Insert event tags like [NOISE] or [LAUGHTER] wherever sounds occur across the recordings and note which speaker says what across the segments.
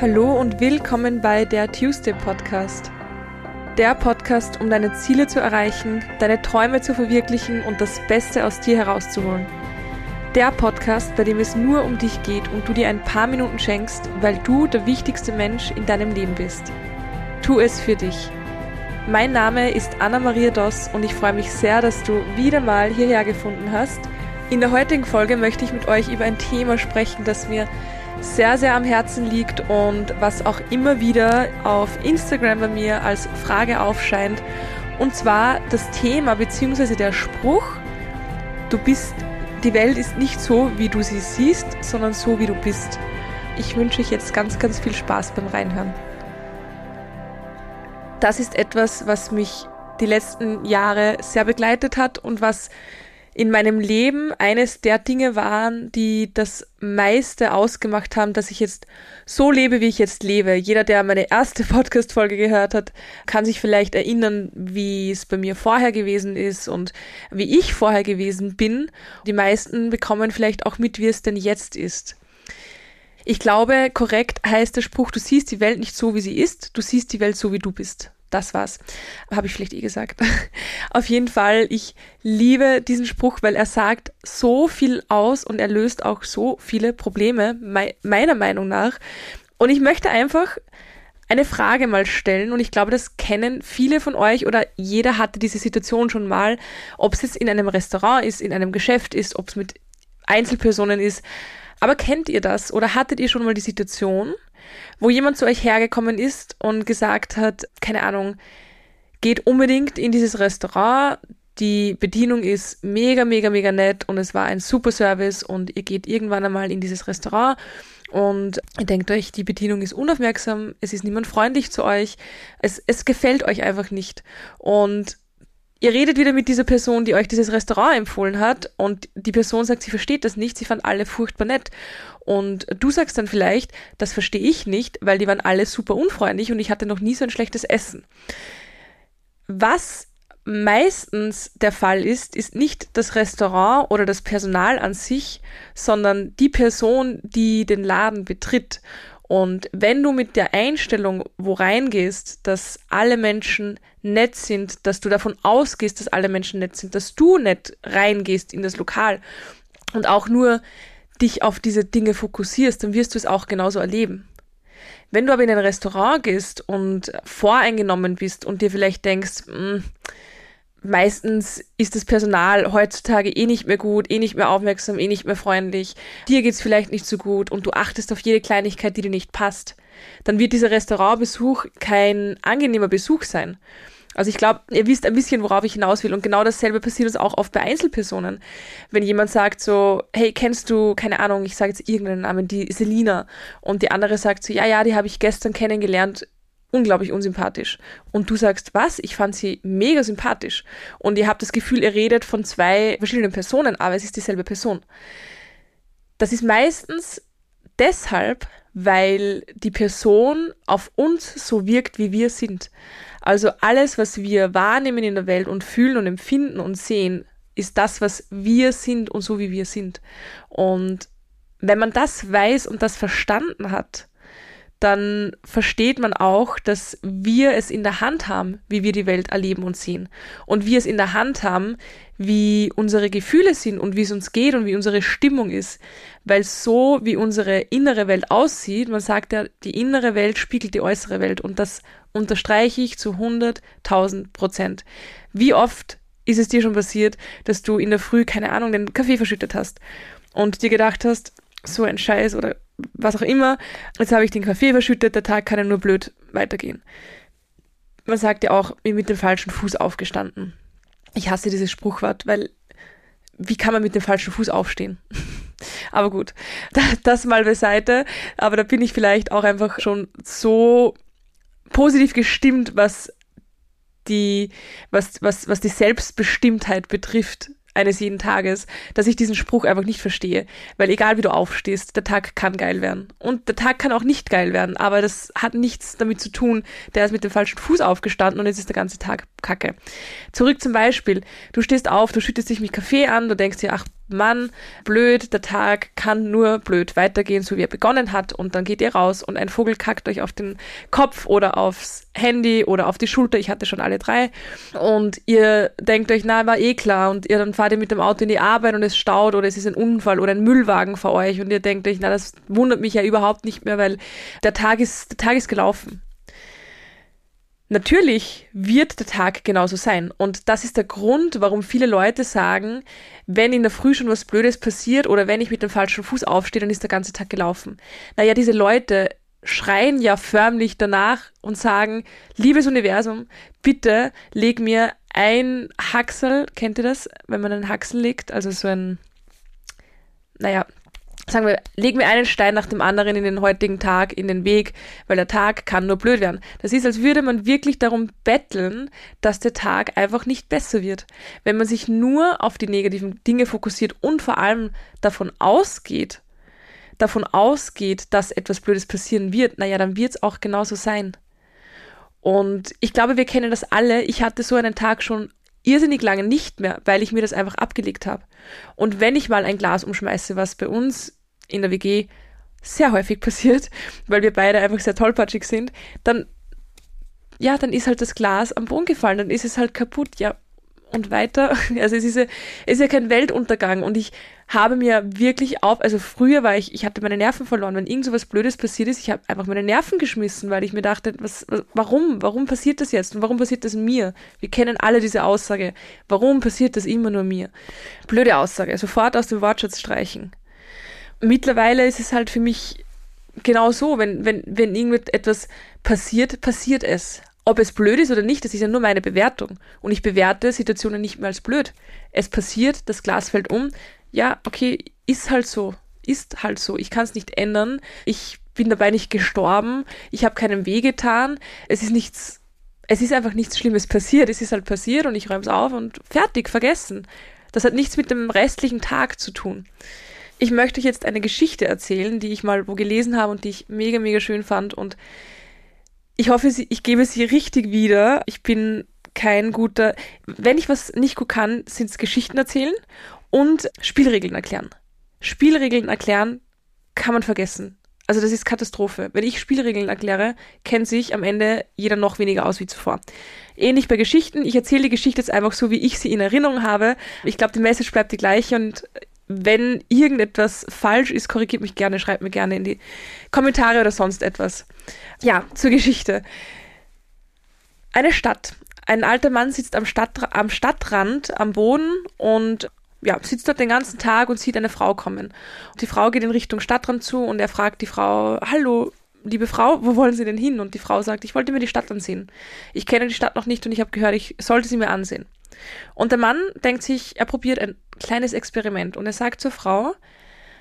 Speaker 1: Hallo und willkommen bei der Tuesday Podcast. Der Podcast, um deine Ziele zu erreichen, deine Träume zu verwirklichen und das Beste aus dir herauszuholen. Der Podcast, bei dem es nur um dich geht und du dir ein paar Minuten schenkst, weil du der wichtigste Mensch in deinem Leben bist. Tu es für dich. Mein Name ist Anna-Maria Doss und ich freue mich sehr, dass du wieder mal hierher gefunden hast. In der heutigen Folge möchte ich mit euch über ein Thema sprechen, das mir sehr, sehr am Herzen liegt und was auch immer wieder auf Instagram bei mir als Frage aufscheint. Und zwar das Thema bzw. der Spruch, du bist, die Welt ist nicht so, wie du sie siehst, sondern so, wie du bist. Ich wünsche euch jetzt ganz, ganz viel Spaß beim Reinhören. Das ist etwas, was mich die letzten Jahre sehr begleitet hat und was in meinem Leben eines der Dinge waren, die das meiste ausgemacht haben, dass ich jetzt so lebe, wie ich jetzt lebe. Jeder, der meine erste [LAUGHS] Podcast-Folge gehört hat, kann sich vielleicht erinnern, wie es bei mir vorher gewesen ist und wie ich vorher gewesen bin. Die meisten bekommen vielleicht auch mit, wie es denn jetzt ist. Ich glaube, korrekt heißt der Spruch, du siehst die Welt nicht so, wie sie ist, du siehst die Welt so, wie du bist das war's. Habe ich vielleicht eh gesagt. [LAUGHS] Auf jeden Fall, ich liebe diesen Spruch, weil er sagt so viel aus und er löst auch so viele Probleme, me meiner Meinung nach. Und ich möchte einfach eine Frage mal stellen und ich glaube, das kennen viele von euch oder jeder hatte diese Situation schon mal, ob es jetzt in einem Restaurant ist, in einem Geschäft ist, ob es mit Einzelpersonen ist. Aber kennt ihr das oder hattet ihr schon mal die Situation, wo jemand zu euch hergekommen ist und gesagt hat, keine Ahnung, geht unbedingt in dieses Restaurant, die Bedienung ist mega, mega, mega nett und es war ein super Service und ihr geht irgendwann einmal in dieses Restaurant und ihr denkt euch, die Bedienung ist unaufmerksam, es ist niemand freundlich zu euch, es, es gefällt euch einfach nicht. Und ihr redet wieder mit dieser Person, die euch dieses Restaurant empfohlen hat und die Person sagt, sie versteht das nicht, sie fand alle furchtbar nett. Und du sagst dann vielleicht, das verstehe ich nicht, weil die waren alle super unfreundlich und ich hatte noch nie so ein schlechtes Essen. Was meistens der Fall ist, ist nicht das Restaurant oder das Personal an sich, sondern die Person, die den Laden betritt. Und wenn du mit der Einstellung wo reingehst, dass alle Menschen nett sind, dass du davon ausgehst, dass alle Menschen nett sind, dass du nett reingehst in das Lokal und auch nur dich auf diese Dinge fokussierst, dann wirst du es auch genauso erleben. Wenn du aber in ein Restaurant gehst und voreingenommen bist und dir vielleicht denkst, hm, meistens ist das Personal heutzutage eh nicht mehr gut, eh nicht mehr aufmerksam, eh nicht mehr freundlich, dir geht's vielleicht nicht so gut und du achtest auf jede Kleinigkeit, die dir nicht passt, dann wird dieser Restaurantbesuch kein angenehmer Besuch sein. Also ich glaube, ihr wisst ein bisschen, worauf ich hinaus will. Und genau dasselbe passiert uns auch oft bei Einzelpersonen. Wenn jemand sagt so, hey, kennst du, keine Ahnung, ich sage jetzt irgendeinen Namen, die Selina. Und die andere sagt so, ja, ja, die habe ich gestern kennengelernt, unglaublich unsympathisch. Und du sagst, was? Ich fand sie mega sympathisch. Und ihr habt das Gefühl, ihr redet von zwei verschiedenen Personen, aber es ist dieselbe Person. Das ist meistens deshalb, weil die Person auf uns so wirkt, wie wir sind. Also alles, was wir wahrnehmen in der Welt und fühlen und empfinden und sehen, ist das, was wir sind und so wie wir sind. Und wenn man das weiß und das verstanden hat, dann versteht man auch, dass wir es in der Hand haben, wie wir die Welt erleben und sehen. Und wir es in der Hand haben, wie unsere Gefühle sind und wie es uns geht und wie unsere Stimmung ist. Weil so wie unsere innere Welt aussieht, man sagt ja, die innere Welt spiegelt die äußere Welt und das unterstreiche ich zu 100.000 Prozent. Wie oft ist es dir schon passiert, dass du in der Früh, keine Ahnung, den Kaffee verschüttet hast und dir gedacht hast, so ein Scheiß oder was auch immer, jetzt habe ich den Kaffee verschüttet, der Tag kann ja nur blöd weitergehen. Man sagt ja auch, bin mit dem falschen Fuß aufgestanden. Ich hasse dieses Spruchwort, weil wie kann man mit dem falschen Fuß aufstehen? [LAUGHS] Aber gut, [LAUGHS] das mal beiseite. Aber da bin ich vielleicht auch einfach schon so positiv gestimmt, was die, was, was, was die Selbstbestimmtheit betrifft eines jeden Tages, dass ich diesen Spruch einfach nicht verstehe. Weil egal wie du aufstehst, der Tag kann geil werden. Und der Tag kann auch nicht geil werden, aber das hat nichts damit zu tun, der ist mit dem falschen Fuß aufgestanden und jetzt ist der ganze Tag kacke. Zurück zum Beispiel, du stehst auf, du schüttest dich mit Kaffee an, du denkst dir, ach, Mann, blöd, der Tag kann nur blöd weitergehen, so wie er begonnen hat. Und dann geht ihr raus und ein Vogel kackt euch auf den Kopf oder aufs Handy oder auf die Schulter. Ich hatte schon alle drei. Und ihr denkt euch, na, war eh klar. Und ihr dann fahrt ihr mit dem Auto in die Arbeit und es staut oder es ist ein Unfall oder ein Müllwagen vor euch. Und ihr denkt euch, na, das wundert mich ja überhaupt nicht mehr, weil der Tag ist, der Tag ist gelaufen. Natürlich wird der Tag genauso sein. Und das ist der Grund, warum viele Leute sagen, wenn in der Früh schon was Blödes passiert oder wenn ich mit dem falschen Fuß aufstehe, dann ist der ganze Tag gelaufen. Naja, diese Leute schreien ja förmlich danach und sagen, liebes Universum, bitte leg mir ein Haxel, kennt ihr das, wenn man einen Haxel legt, also so ein, naja, sagen wir, legen wir einen Stein nach dem anderen in den heutigen Tag, in den Weg, weil der Tag kann nur blöd werden. Das ist, als würde man wirklich darum betteln, dass der Tag einfach nicht besser wird. Wenn man sich nur auf die negativen Dinge fokussiert und vor allem davon ausgeht, davon ausgeht, dass etwas Blödes passieren wird, naja, dann wird es auch genauso sein. Und ich glaube, wir kennen das alle. Ich hatte so einen Tag schon irrsinnig lange nicht mehr, weil ich mir das einfach abgelegt habe. Und wenn ich mal ein Glas umschmeiße, was bei uns in der WG sehr häufig passiert, weil wir beide einfach sehr tollpatschig sind, dann, ja, dann ist halt das Glas am Boden gefallen, dann ist es halt kaputt, ja, und weiter. [LAUGHS] Also es ist ja, es ist ja kein Weltuntergang und ich habe mir wirklich auf, also früher war ich, ich hatte meine Nerven verloren, wenn irgend so Blödes passiert ist, ich habe einfach meine Nerven geschmissen, weil ich mir dachte, was, warum, warum passiert das jetzt und warum passiert das mir? Wir kennen alle diese Aussage, warum passiert das immer nur mir? Blöde Aussage, sofort aus dem Wortschatz streichen mittlerweile ist es halt für mich genau so, wenn, wenn, wenn irgendetwas passiert, passiert es. Ob es blöd ist oder nicht, das ist ja nur meine Bewertung. Und ich bewerte Situationen nicht mehr als blöd. Es passiert, das Glas fällt um. Ja, okay, ist halt so. Ist halt so. Ich kann es nicht ändern. Ich bin dabei nicht gestorben. Ich habe keinem weh getan. Es ist nichts, es ist einfach nichts Schlimmes passiert. Es ist halt passiert und ich räume es auf und fertig, vergessen. Das hat nichts mit dem restlichen Tag zu tun. Ich möchte euch jetzt eine Geschichte erzählen, die ich mal wo gelesen habe und die ich mega, mega schön fand. Und ich hoffe, ich gebe sie richtig wieder. Ich bin kein guter. Wenn ich was nicht gut kann, sind es Geschichten erzählen und Spielregeln erklären. Spielregeln erklären kann man vergessen. Also das ist Katastrophe. Wenn ich Spielregeln erkläre, kennt sich am Ende jeder noch weniger aus wie zuvor. Ähnlich bei Geschichten. Ich erzähle die Geschichte jetzt einfach so, wie ich sie in Erinnerung habe. Ich glaube, die Message bleibt die gleiche und wenn irgendetwas falsch ist, korrigiert mich gerne, schreibt mir gerne in die Kommentare oder sonst etwas. Ja, zur Geschichte. Eine Stadt. Ein alter Mann sitzt am, Stadt, am Stadtrand am Boden und ja, sitzt dort den ganzen Tag und sieht eine Frau kommen. Die Frau geht in Richtung Stadtrand zu und er fragt die Frau, hallo, liebe Frau, wo wollen Sie denn hin? Und die Frau sagt, ich wollte mir die Stadt ansehen. Ich kenne die Stadt noch nicht und ich habe gehört, ich sollte sie mir ansehen. Und der Mann denkt sich, er probiert ein kleines Experiment und er sagt zur Frau,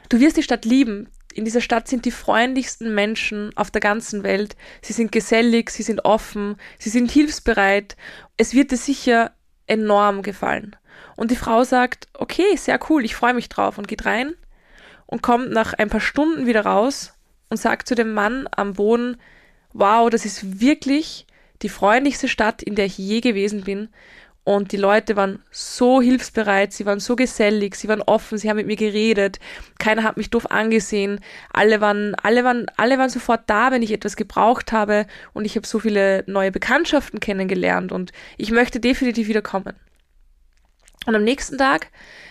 Speaker 1: du wirst die Stadt lieben. In dieser Stadt sind die freundlichsten Menschen auf der ganzen Welt. Sie sind gesellig, sie sind offen, sie sind hilfsbereit. Es wird dir sicher enorm gefallen. Und die Frau sagt, okay, sehr cool, ich freue mich drauf und geht rein und kommt nach ein paar Stunden wieder raus und sagt zu dem Mann am Boden, wow, das ist wirklich die freundlichste Stadt, in der ich je gewesen bin. Und die Leute waren so hilfsbereit, sie waren so gesellig, sie waren offen, sie haben mit mir geredet, keiner hat mich doof angesehen, alle waren, alle waren, alle waren sofort da, wenn ich etwas gebraucht habe und ich habe so viele neue Bekanntschaften kennengelernt und ich möchte definitiv wieder kommen. Und am nächsten Tag,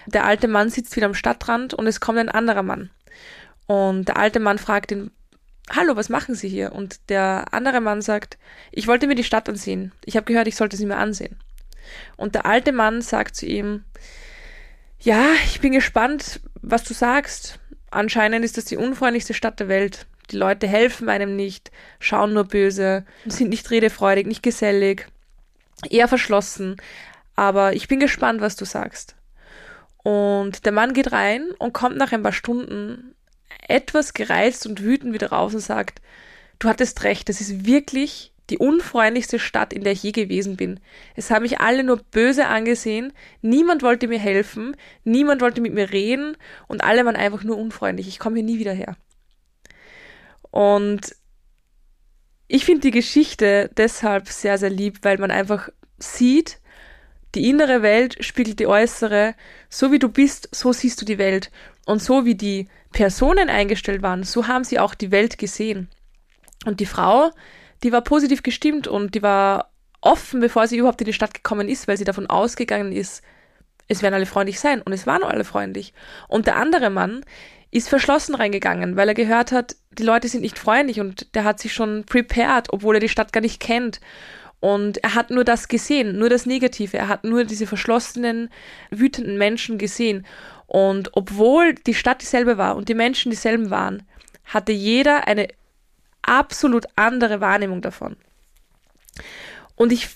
Speaker 1: der alte Mann sitzt wieder am Stadtrand und es kommt ein anderer Mann. Und der alte Mann fragt ihn, Hallo, was machen Sie hier? Und der andere Mann sagt, ich wollte mir die Stadt ansehen. Ich habe gehört, ich sollte sie mir ansehen. Und der alte Mann sagt zu ihm, ja, ich bin gespannt, was du sagst. Anscheinend ist das die unfreundlichste Stadt der Welt. Die Leute helfen einem nicht, schauen nur böse, sind nicht redefreudig, nicht gesellig, eher verschlossen. Aber ich bin gespannt, was du sagst. Und der Mann geht rein und kommt nach ein paar Stunden etwas gereizt und wütend wieder raus und sagt, du hattest recht, das ist wirklich die unfreundlichste Stadt, in der ich je gewesen bin. Es haben mich alle nur böse angesehen, niemand wollte mir helfen, niemand wollte mit mir reden und alle waren einfach nur unfreundlich. Ich komme hier nie wieder her. Und ich finde die Geschichte deshalb sehr, sehr lieb, weil man einfach sieht, Die innere Welt spiegelt die äußere. So wie du bist, so siehst du die Welt. Und so wie die Personen eingestellt waren, so haben sie auch die Welt gesehen. Und die Frau, die war positiv gestimmt und die war offen, bevor sie überhaupt in die Stadt gekommen ist, weil sie davon ausgegangen ist, es werden alle freundlich sein. Und es waren alle freundlich. Und der andere Mann ist verschlossen reingegangen, weil er gehört hat, die Leute sind nicht freundlich und der hat sich schon prepared, obwohl er die Stadt gar nicht kennt. Und er hat nur das gesehen, nur das Negative. Er hat nur diese verschlossenen, wütenden Menschen gesehen. Und obwohl die Stadt dieselbe war und die Menschen dieselben waren, hatte jeder eine absolut andere Wahrnehmung davon. Und ich,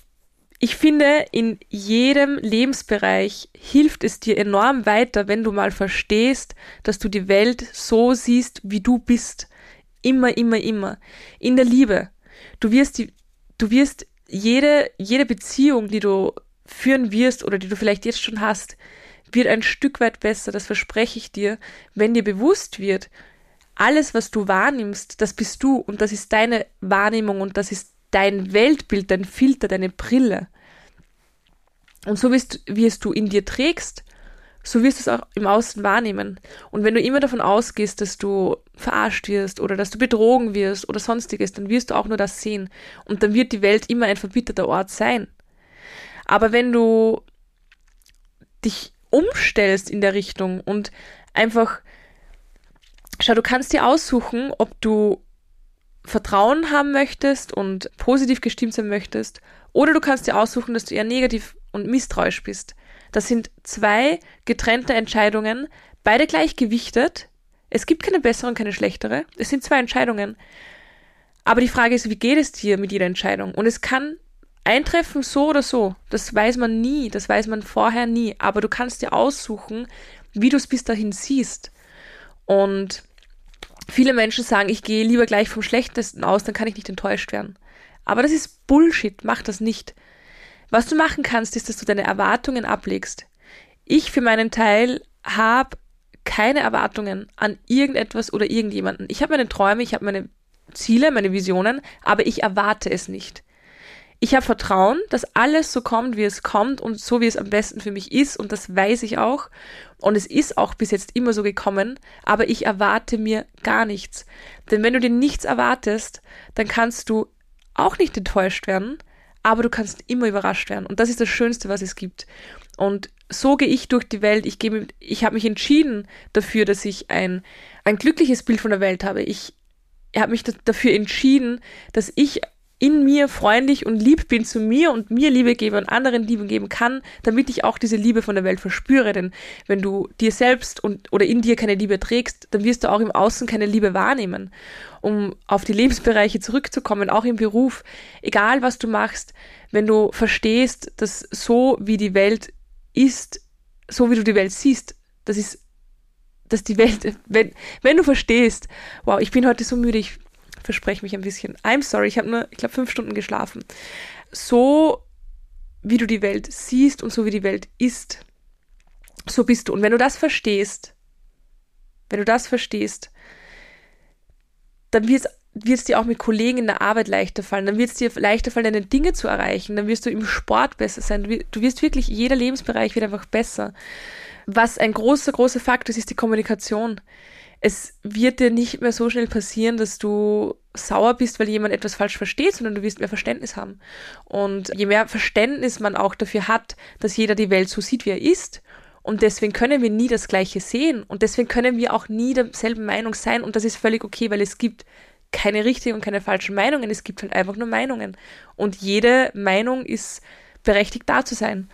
Speaker 1: ich finde, in jedem Lebensbereich hilft es dir enorm weiter, wenn du mal verstehst, dass du die Welt so siehst, wie du bist. Immer, immer, immer. In der Liebe. Du wirst die, du wirst jede, jede Beziehung, die du führen wirst oder die du vielleicht jetzt schon hast, wird ein Stück weit besser, das verspreche ich dir, wenn dir bewusst wird, alles, was du wahrnimmst, das bist du und das ist deine Wahrnehmung und das ist dein Weltbild, dein Filter, deine Brille. Und so wirst, wie es du in dir trägst, so wirst du es auch im Außen wahrnehmen. Und wenn du immer davon ausgehst, dass du verarscht wirst oder dass du betrogen wirst oder sonstiges, dann wirst du auch nur das sehen. Und dann wird die Welt immer ein verbitterter Ort sein. Aber wenn du dich umstellst in der Richtung und einfach, schau, du kannst dir aussuchen, ob du Vertrauen haben möchtest und positiv gestimmt sein möchtest, oder du kannst dir aussuchen, dass du eher negativ und misstrauisch bist. Das sind zwei getrennte Entscheidungen, beide gleich gewichtet. Es gibt keine bessere und keine schlechtere. Es sind zwei Entscheidungen. Aber die Frage ist, wie geht es dir mit jeder Entscheidung? Und es kann eintreffen so oder so. Das weiß man nie. Das weiß man vorher nie. Aber du kannst dir aussuchen, wie du es bis dahin siehst. Und viele Menschen sagen, ich gehe lieber gleich vom Schlechtesten aus, dann kann ich nicht enttäuscht werden. Aber das ist Bullshit. Mach das nicht. Was du machen kannst, ist, dass du deine Erwartungen ablegst. Ich für meinen Teil habe keine Erwartungen an irgendetwas oder irgendjemanden. Ich habe meine Träume, ich habe meine Ziele, meine Visionen, aber ich erwarte es nicht. Ich habe Vertrauen, dass alles so kommt, wie es kommt und so, wie es am besten für mich ist und das weiß ich auch. Und es ist auch bis jetzt immer so gekommen, aber ich erwarte mir gar nichts. Denn wenn du dir nichts erwartest, dann kannst du auch nicht enttäuscht werden, aber du kannst immer überrascht werden. Und das ist das Schönste, was es gibt. Und so gehe ich durch die Welt. Ich, gehe, ich habe mich entschieden dafür, dass ich ein, ein glückliches Bild von der Welt habe. Ich habe mich dafür entschieden, dass ich in mir freundlich und lieb bin zu mir und mir Liebe gebe und anderen Liebe geben kann, damit ich auch diese Liebe von der Welt verspüre. Denn wenn du dir selbst und oder in dir keine Liebe trägst, dann wirst du auch im Außen keine Liebe wahrnehmen. Um auf die Lebensbereiche zurückzukommen, auch im Beruf, egal was du machst, wenn du verstehst, dass so wie die Welt ist, so wie du die Welt siehst, das ist dass die Welt, wenn, wenn du verstehst, wow, ich bin heute so müde, ich verspreche mich ein bisschen. I'm sorry, ich habe nur, ich glaube, fünf Stunden geschlafen. So wie du die Welt siehst und so wie die Welt ist, so bist du. Und wenn du das verstehst, wenn du das verstehst, dann wird es dir auch mit Kollegen in der Arbeit leichter fallen, dann wird es dir leichter fallen, deine Dinge zu erreichen, dann wirst du im Sport besser sein, du wirst wirklich, jeder Lebensbereich wird einfach besser. Was ein großer, großer Faktor ist, ist die Kommunikation es wird dir nicht mehr so schnell passieren, dass du sauer bist, weil jemand etwas falsch versteht, sondern du wirst mehr Verständnis haben. Und je mehr Verständnis man auch dafür hat, dass jeder die Welt so sieht, wie er ist, und deswegen können wir nie das Gleiche sehen und deswegen können wir auch nie derselben Meinung sein und das ist völlig okay, weil es gibt keine richtigen und keine falschen Meinungen, es gibt halt einfach nur Meinungen. Und jede Meinung ist berechtigt da zu sein.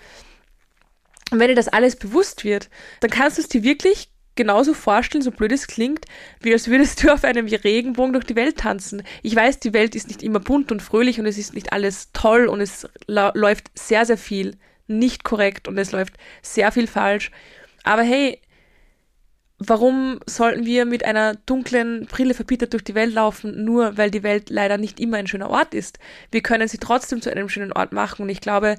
Speaker 1: Und wenn dir das alles bewusst wird, dann kannst du es dir wirklich genauso vorstellen, so blöd es klingt, wie als würdest du auf einem Regenbogen durch die Welt tanzen. Ich weiß, die Welt ist nicht immer bunt und fröhlich und es ist nicht alles toll und es läuft sehr, sehr viel nicht korrekt und es läuft sehr viel falsch. Aber hey, warum sollten wir mit einer dunklen Brille verbittert durch die Welt laufen, nur weil die Welt leider nicht immer ein schöner Ort ist? Wir können sie trotzdem zu einem schönen Ort machen und ich glaube,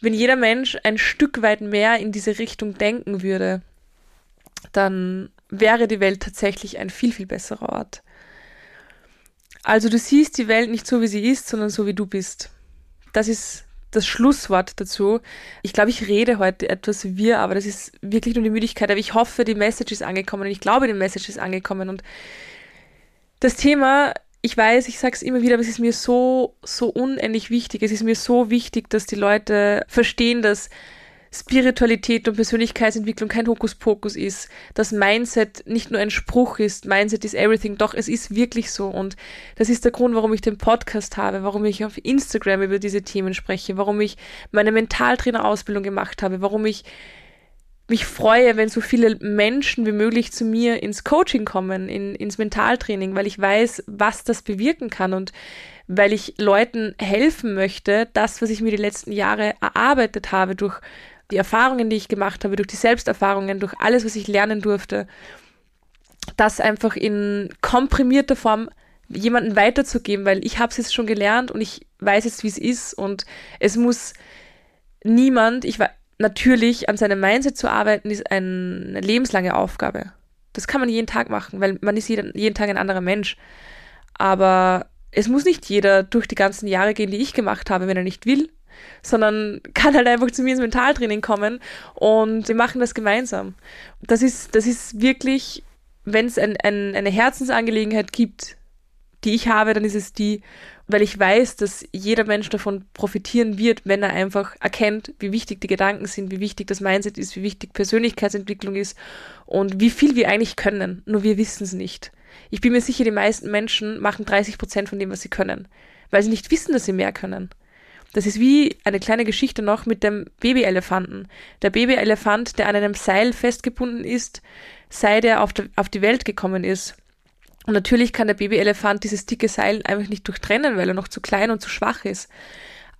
Speaker 1: wenn jeder Mensch ein Stück weit mehr in diese Richtung denken würde, dann wäre die Welt tatsächlich ein viel, viel besserer Ort. Also du siehst die Welt nicht so, wie sie ist, sondern so, wie du bist. Das ist das Schlusswort dazu. Ich glaube, ich rede heute etwas wir, aber das ist wirklich nur die Müdigkeit. Aber ich hoffe, die Message ist angekommen und ich glaube, die Message ist angekommen. Und das Thema, ich weiß, ich sage es immer wieder, aber es ist mir so, so unendlich wichtig. Es ist mir so wichtig, dass die Leute verstehen, dass Spiritualität und Persönlichkeitsentwicklung kein Hokuspokus ist, dass Mindset nicht nur ein Spruch ist, Mindset is everything, doch es ist wirklich so. Und das ist der Grund, warum ich den Podcast habe, warum ich auf Instagram über diese Themen spreche, warum ich meine Mentaltrainerausbildung gemacht habe, warum ich mich freue, wenn so viele Menschen wie möglich zu mir ins Coaching kommen, in, ins Mentaltraining, weil ich weiß, was das bewirken kann und weil ich Leuten helfen möchte, das, was ich mir die letzten Jahre erarbeitet habe durch die Erfahrungen, die ich gemacht habe, durch die Selbsterfahrungen, durch alles, was ich lernen durfte, das einfach in komprimierter Form jemanden weiterzugeben, weil ich habe es jetzt schon gelernt und ich weiß jetzt, wie es ist und es muss niemand, ich war natürlich an seinem Mindset zu arbeiten, ist eine lebenslange Aufgabe. Das kann man jeden Tag machen, weil man ist jeden, jeden Tag ein anderer Mensch. Aber es muss nicht jeder durch die ganzen Jahre gehen, die ich gemacht habe, wenn er nicht will sondern kann halt einfach zu mir ins Mentaltraining kommen und wir machen das gemeinsam. Das ist, das ist wirklich, wenn es ein, ein, eine Herzensangelegenheit gibt, die ich habe, dann ist es die, weil ich weiß, dass jeder Mensch davon profitieren wird, wenn er einfach erkennt, wie wichtig die Gedanken sind, wie wichtig das Mindset ist, wie wichtig Persönlichkeitsentwicklung ist und wie viel wir eigentlich können. Nur wir wissen es nicht. Ich bin mir sicher, die meisten Menschen machen 30 Prozent von dem, was sie können, weil sie nicht wissen, dass sie mehr können. Das ist wie eine kleine Geschichte noch mit dem Babyelefanten. Der Babyelefant, der an einem Seil festgebunden ist, seit er auf, auf die Welt gekommen ist. Und natürlich kann der Babyelefant dieses dicke Seil einfach nicht durchtrennen, weil er noch zu klein und zu schwach ist.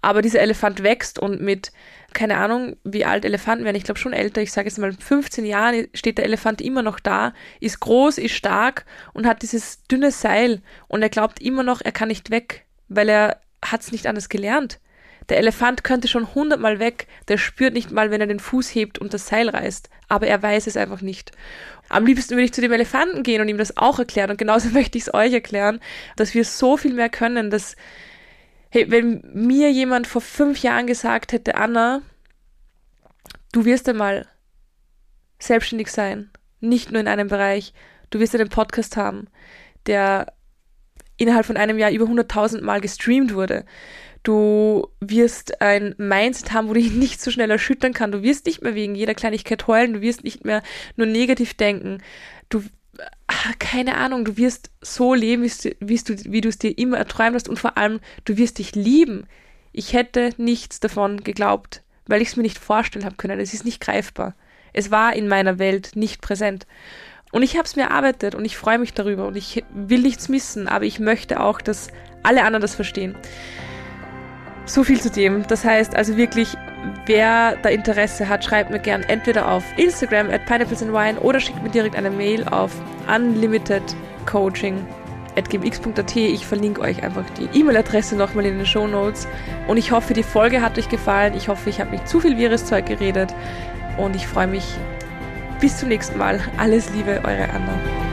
Speaker 1: Aber dieser Elefant wächst und mit, keine Ahnung, wie alt Elefanten werden, ich glaube schon älter, ich sage jetzt mal 15 Jahren steht der Elefant immer noch da, ist groß, ist stark und hat dieses dünne Seil und er glaubt immer noch, er kann nicht weg, weil er hat es nicht anders gelernt. Der Elefant könnte schon hundertmal weg, der spürt nicht mal, wenn er den Fuß hebt und das Seil reißt, aber er weiß es einfach nicht. Am liebsten würde ich zu dem Elefanten gehen und ihm das auch erklären und genauso [LAUGHS] möchte ich es euch erklären, dass wir so viel mehr können, dass, hey, wenn mir jemand vor fünf Jahren gesagt hätte, Anna, du wirst einmal selbstständig sein, nicht nur in einem Bereich, du wirst einen Podcast haben, der innerhalb von einem Jahr über 100.000 Mal gestreamt wurde. Du wirst ein Mindset haben, wo du dich nicht so schnell erschüttern kann. Du wirst nicht mehr wegen jeder Kleinigkeit heulen. Du wirst nicht mehr nur negativ denken. Du, ach, keine Ahnung, du wirst so leben, wie du, wie du es dir immer erträumt hast und vor allem, du wirst dich lieben. Ich hätte nichts davon geglaubt, weil ich es mir nicht vorstellen habe können. Es ist nicht greifbar. Es war in meiner Welt nicht präsent. Und ich habe es mir erarbeitet und ich freue mich darüber und ich will nichts missen, aber ich möchte auch, dass alle anderen das verstehen. So viel zu dem. Das heißt also wirklich, wer da Interesse hat, schreibt mir gern entweder auf Instagram at pineapplesandwine oder schickt mir direkt eine Mail auf unlimitedcoaching.gmx.at. Ich verlinke euch einfach die E-Mail-Adresse nochmal in den Show Notes. Und ich hoffe, die Folge hat euch gefallen. Ich hoffe, ich habe nicht zu viel wirres Zeug geredet. Und ich freue mich bis zum nächsten Mal. Alles Liebe, eure Anna.